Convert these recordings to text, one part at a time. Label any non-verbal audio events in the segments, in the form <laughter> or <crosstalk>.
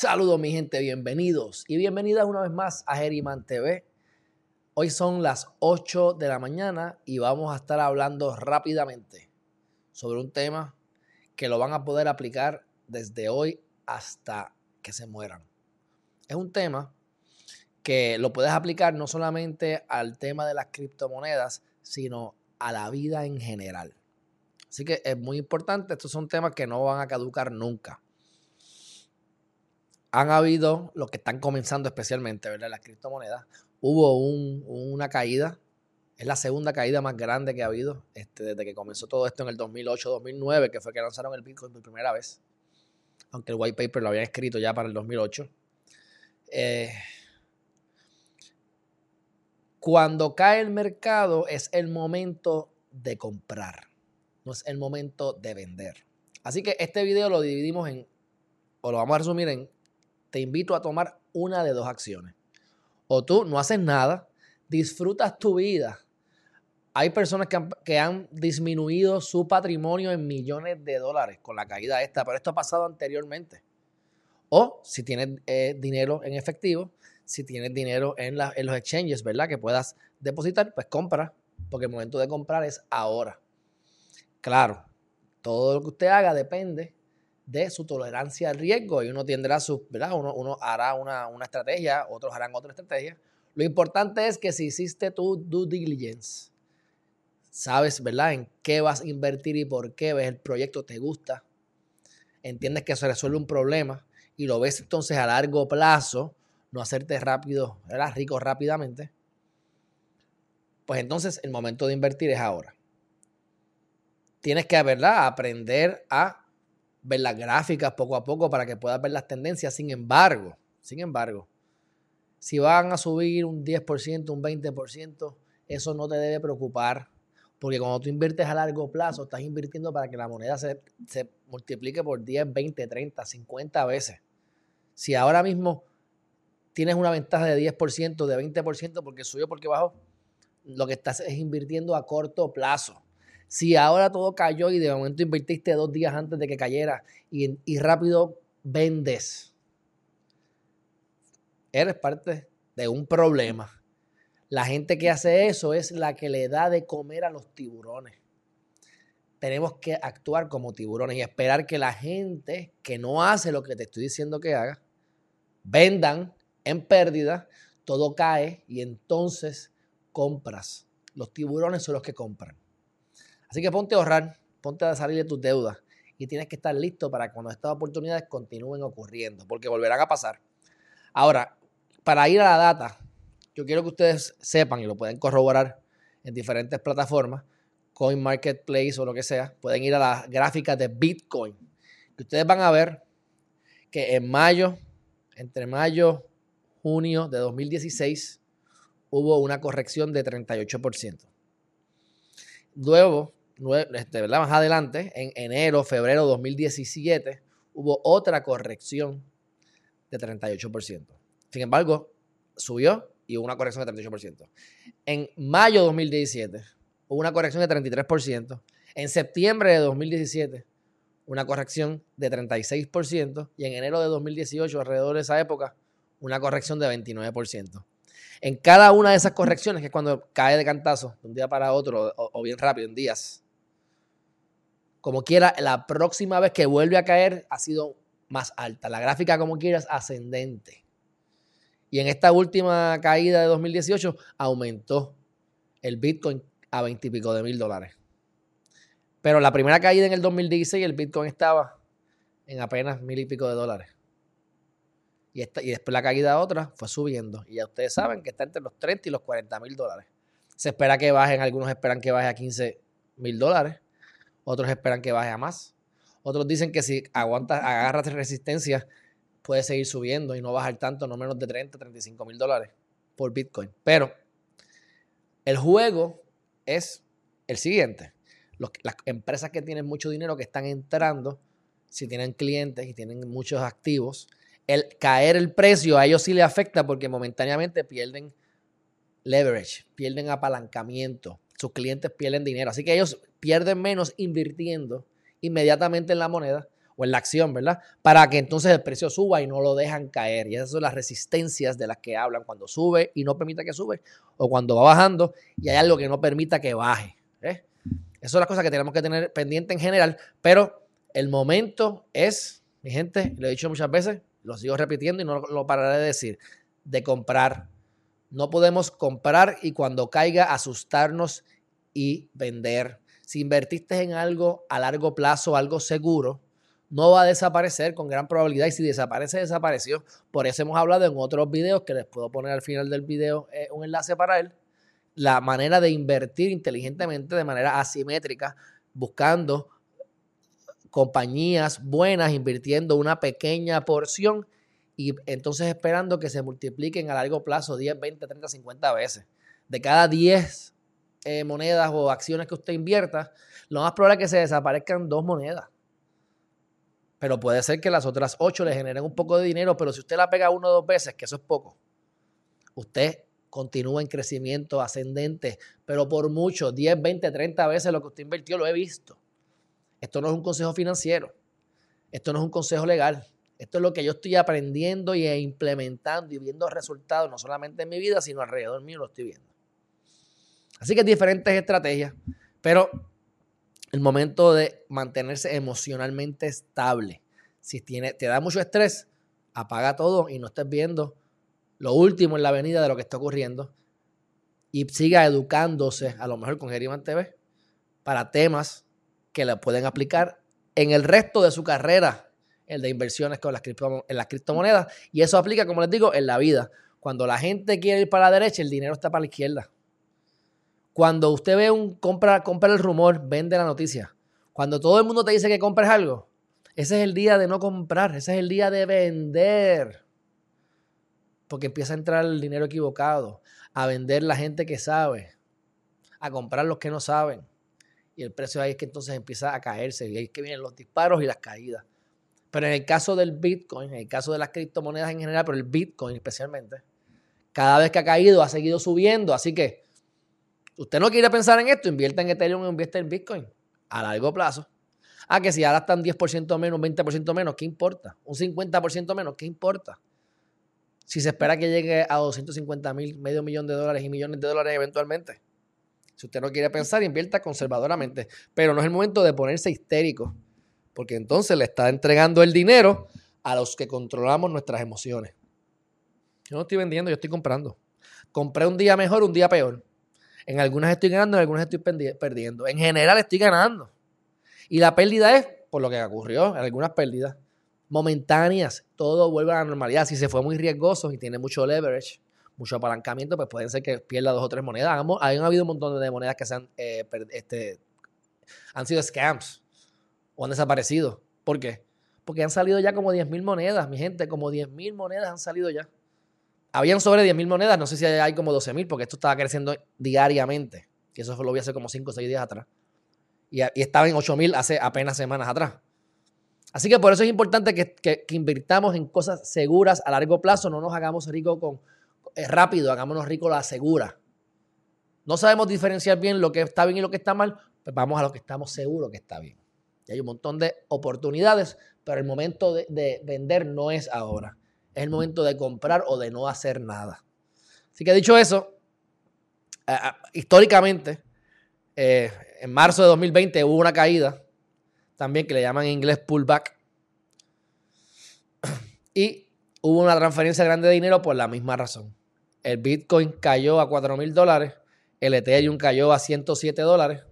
Saludos mi gente, bienvenidos y bienvenidas una vez más a Geriman TV. Hoy son las 8 de la mañana y vamos a estar hablando rápidamente sobre un tema que lo van a poder aplicar desde hoy hasta que se mueran. Es un tema que lo puedes aplicar no solamente al tema de las criptomonedas, sino a la vida en general. Así que es muy importante, estos son temas que no van a caducar nunca han habido, los que están comenzando especialmente, ¿verdad? Las criptomonedas, hubo una caída, es la segunda caída más grande que ha habido este, desde que comenzó todo esto en el 2008-2009, que fue que lanzaron el Bitcoin por primera vez, aunque el white paper lo habían escrito ya para el 2008. Eh, cuando cae el mercado es el momento de comprar, no es el momento de vender. Así que este video lo dividimos en, o lo vamos a resumir en te invito a tomar una de dos acciones. O tú no haces nada, disfrutas tu vida. Hay personas que han, disminuido su patrimonio en millones de dólares con la caída esta, pero esto ha pasado anteriormente. O si tienes eh, dinero en efectivo, si tienes dinero en, en los exchanges, ¿verdad? Que puedas depositar, pues compra, porque el momento de comprar es ahora. Claro, todo lo que usted haga depende de su tolerancia al riesgo y uno tendrá su, ¿verdad? Uno, hará una, estrategia, otros harán otra estrategia. Lo importante es que si hiciste tu due diligence, sabes, ¿verdad? En qué vas a invertir y por qué, ves el proyecto, te gusta, entiendes que se resuelve un problema y lo ves entonces a largo plazo, no hacerte rápido, ¿verdad? Rico rápidamente, pues entonces el momento de invertir es ahora. Tienes que, ¿verdad? Aprender a ver las gráficas poco a poco para que puedas ver las tendencias. Sin embargo, sin embargo, si van a subir un 10%, un 20%, eso no te debe preocupar. Porque cuando tú inviertes a largo plazo, estás invirtiendo para que la moneda se, se multiplique por 10, 20, 30, 50 veces. Si ahora mismo tienes una ventaja de 10%, de 20% porque subió, porque bajó, lo que estás es invirtiendo a corto plazo. Si ahora todo cayó y de momento invertiste dos días antes de que cayera y, rápido vendes, eres parte de un problema. La gente que hace eso es la que le da de comer a los tiburones. Tenemos que actuar como tiburones y esperar que la gente que no hace lo que te estoy diciendo que haga, vendan en pérdida, todo cae y entonces compras. Los tiburones son los que compran. Así que ponte a ahorrar, ponte a salir de tus deudas y tienes que estar listo para cuando estas oportunidades continúen ocurriendo, porque volverán a pasar. Ahora, para ir a la data, yo quiero que ustedes sepan y lo pueden corroborar en diferentes plataformas, Coin Marketplace o lo que sea, pueden ir a las gráficas de Bitcoin. Y ustedes van a ver que en mayo, entre mayo, junio de 2016, hubo una corrección de 38%. Luego, este, más adelante, en enero, febrero de 2017, hubo otra corrección de 38%. Sin embargo, subió y hubo una corrección de 38%. En mayo de 2017 hubo una corrección de 33%. En septiembre de 2017 una corrección de 36% y en enero de 2018, alrededor de esa época, una corrección de 29%. En cada una de esas correcciones, que es cuando cae de cantazo de un día para otro o bien rápido, en días, como quiera, la próxima vez que vuelve a caer ha sido más alta. La gráfica, como quieras, ascendente. Y en esta última caída de 2018 aumentó el Bitcoin a 20 y pico de mil dólares. Pero la primera caída en el 2016 el Bitcoin estaba en apenas mil y pico de dólares. Y, esta, y después la caída otra fue subiendo. Y ya ustedes saben que está entre los 30 y los 40 mil dólares. Se espera que bajen, algunos esperan que baje a 15 mil dólares. Otros esperan que baje a más. Otros dicen que si aguantas, agarras resistencia, puede seguir subiendo y no bajar tanto, no menos de 30, 35 mil dólares por Bitcoin. Pero el juego es el siguiente. las empresas que tienen mucho dinero, que están entrando, si tienen clientes y tienen muchos activos, el caer el precio a ellos sí le afecta porque momentáneamente pierden leverage, pierden apalancamiento, sus clientes pierden dinero. Así que ellos pierden menos invirtiendo inmediatamente en la moneda o en la acción, ¿verdad? Para que entonces el precio suba y no lo dejan caer. Y esas son las resistencias de las que hablan cuando sube y no permite que sube, o cuando va bajando y hay algo que no permita que baje. ¿eh? Esas son las cosas que tenemos que tener pendiente en general, pero el momento es, mi gente, lo he dicho muchas veces, lo sigo repitiendo y no lo pararé de decir, de comprar. No podemos comprar y cuando caiga asustarnos y vender. Si invertiste en algo a largo plazo, algo seguro, no va a desaparecer con gran probabilidad y si desaparece, desapareció. Por eso hemos hablado en otros videos que les puedo poner al final del video eh, un enlace para él. La manera de invertir inteligentemente de manera asimétrica, buscando compañías buenas, invirtiendo una pequeña porción y entonces esperando que se multipliquen a largo plazo 10, 20, 30, 50 veces. De cada 10 eh, monedas o acciones que usted invierta, lo más probable es que se desaparezcan dos monedas. Pero puede ser que las otras 8 le generen un poco de dinero, pero si usted la pega uno o dos veces, que eso es poco, usted continúa en crecimiento ascendente, pero por mucho, 10, 20, 30 veces lo que usted invirtió, lo he visto. Esto no es un consejo financiero, esto no es un consejo legal, esto es lo que yo estoy aprendiendo y implementando y viendo resultados, no solamente en mi vida, sino alrededor mío lo estoy viendo. Así que diferentes estrategias, pero el momento de mantenerse emocionalmente estable. Si tiene, te da mucho estrés, apaga todo y no estés viendo lo último en la avenida de lo que está ocurriendo y siga educándose, a lo mejor con Geriman TV, para temas que le pueden aplicar en el resto de su carrera, el de inversiones con las, en las criptomonedas. Y eso aplica, como les digo, en la vida. Cuando la gente quiere ir para la derecha, el dinero está para la izquierda. Cuando usted ve un compra, compra el rumor, vende la noticia. Cuando todo el mundo te dice que compres algo, ese es el día de no comprar, ese es el día de vender. Porque empieza a entrar el dinero equivocado, a vender la gente que sabe, a comprar los que no saben. Y el precio ahí es que entonces empieza a caerse. Y ahí es que vienen los disparos y las caídas. Pero en el caso del Bitcoin, en el caso de las criptomonedas en general, pero el Bitcoin especialmente, cada vez que ha caído ha seguido subiendo. Así que usted no quiere pensar en esto, invierta en Ethereum invierta en Bitcoin a largo plazo. Ah, que si ahora están 10% menos, 20% menos, ¿qué importa? Un 50% menos, ¿qué importa? Si se espera que llegue a 250 mil, medio millón de dólares y millones de dólares eventualmente. Si usted no quiere pensar, invierta conservadoramente. Pero no es el momento de ponerse histérico, porque entonces le está entregando el dinero a los que controlamos nuestras emociones. Yo no estoy vendiendo, yo estoy comprando. Compré un día mejor, un día peor. En algunas estoy ganando, en algunas estoy perdiendo. En general estoy ganando. Y la pérdida es por lo que ocurrió, en algunas pérdidas momentáneas. Todo vuelve a la normalidad. Si se fue muy riesgoso y tiene mucho leverage, mucho apalancamiento, pues puede ser que pierda dos o tres monedas. Han, habido un montón de monedas que se han, eh, este, han sido scams o han desaparecido. ¿Por qué? Porque han salido ya como 10.000 monedas, mi gente, como 10.000 monedas han salido ya. Habían sobre 10.000 monedas, no sé si hay como 12.000, porque esto estaba creciendo diariamente. Y eso lo vi hace como 5 o 6 días atrás. Y, estaba en 8.000 hace apenas semanas atrás. Así que por eso es importante que, que, que, invirtamos en cosas seguras a largo plazo, no nos hagamos ricos con es rápido, hagámonos ricos la segura. No sabemos diferenciar bien lo que está bien y lo que está mal, pues vamos a lo que estamos seguros que está bien. Y hay un montón de oportunidades, pero el momento de, vender no es ahora. Es el momento de comprar o de no hacer nada. Así que dicho eso, históricamente, eh, en marzo de 2020 hubo una caída, también que le llaman en inglés pullback. <clears throat> Y hubo una transferencia grande de dinero por la misma razón el Bitcoin cayó a 4 mil dólares, el Ethereum cayó a 107 dólares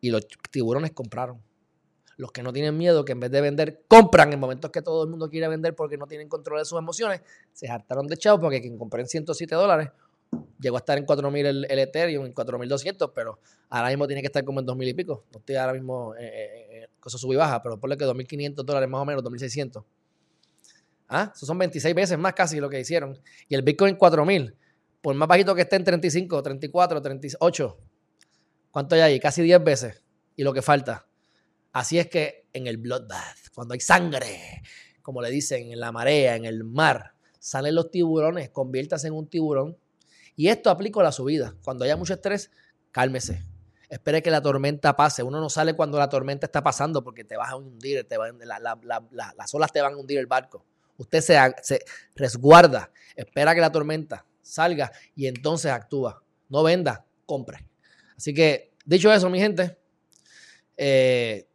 y los tiburones compraron. Los que no tienen miedo, que en vez de vender, compran en momentos que todo el mundo quiere vender porque no tienen control de sus emociones, se hartaron de chavo porque quien compró en 107 dólares llegó a estar en 4 mil el, Ethereum, en 4.200, pero ahora mismo tiene que estar como en 2.000 y pico. No estoy ahora mismo, eh, eh, eh cosa sub y baja, pero ponle que 2.500 dólares más o menos, 2.600 ¿Ah? Eso son 26 veces más casi lo que hicieron. Y el Bitcoin 4000, por más bajito que esté en 35, 34, 38, ¿cuánto hay ahí? Casi 10 veces. Y lo que falta. Así es que en el bloodbath, cuando hay sangre, como le dicen, en la marea, en el mar, salen los tiburones, conviértase en un tiburón. Y esto aplica a la subida. Cuando haya mucho estrés, cálmese. espere que la tormenta pase. Uno no sale cuando la tormenta está pasando porque te vas a hundir, te las olas te van a hundir el barco. Usted se, se resguarda, espera que la tormenta salga y entonces actúa. No venda, compre. Así que, dicho eso, mi gente, eh,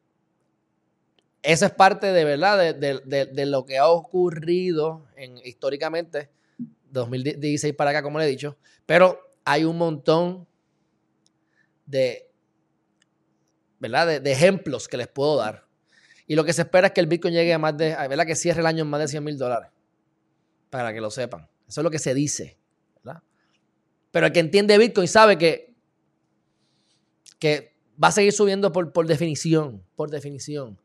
esa es parte de verdad de, lo que ha ocurrido en, históricamente, 2016 para acá, como le he dicho, pero hay un montón de, ¿verdad? de, ejemplos que les puedo dar. Y lo que se espera es que el Bitcoin llegue a más de, ¿verdad? Que cierre el año en más de 100 mil dólares. Para que lo sepan. Eso es lo que se dice. Pero el que entiende Bitcoin sabe que, que va a seguir subiendo por, por definición. Por definición.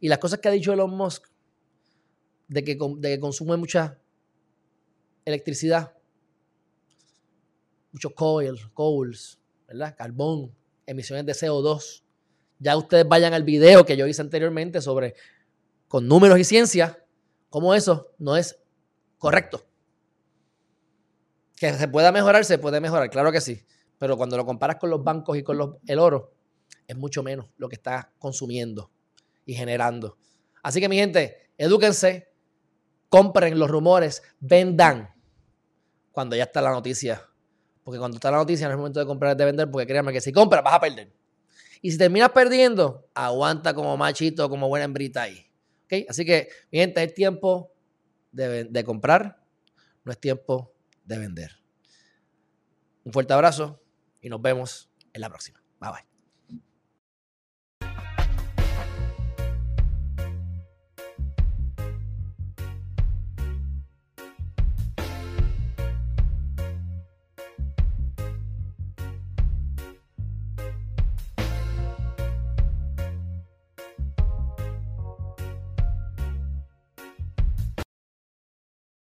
Y las cosas que ha dicho Elon Musk de que, de que consume mucha electricidad, muchos coils, coals, ¿verdad? Carbón, emisiones de CO2. Ya ustedes vayan al video que yo hice anteriormente sobre con números y ciencia, cómo eso no es correcto. Que se pueda mejorar, se puede mejorar, claro que sí. Pero cuando lo comparas con los bancos y con el oro, es mucho menos lo que está consumiendo y generando. Así que mi gente, edúquense, compren los rumores, vendan cuando ya está la noticia. Porque cuando está la noticia no es momento de comprar, de vender, porque créanme que si compras vas a perder. Y si terminas perdiendo, aguanta como machito, como buena hembrita ahí. ¿Okay? Así que, mi gente, es tiempo de, de comprar, no es tiempo de vender. Un fuerte abrazo y nos vemos en la próxima. Bye bye.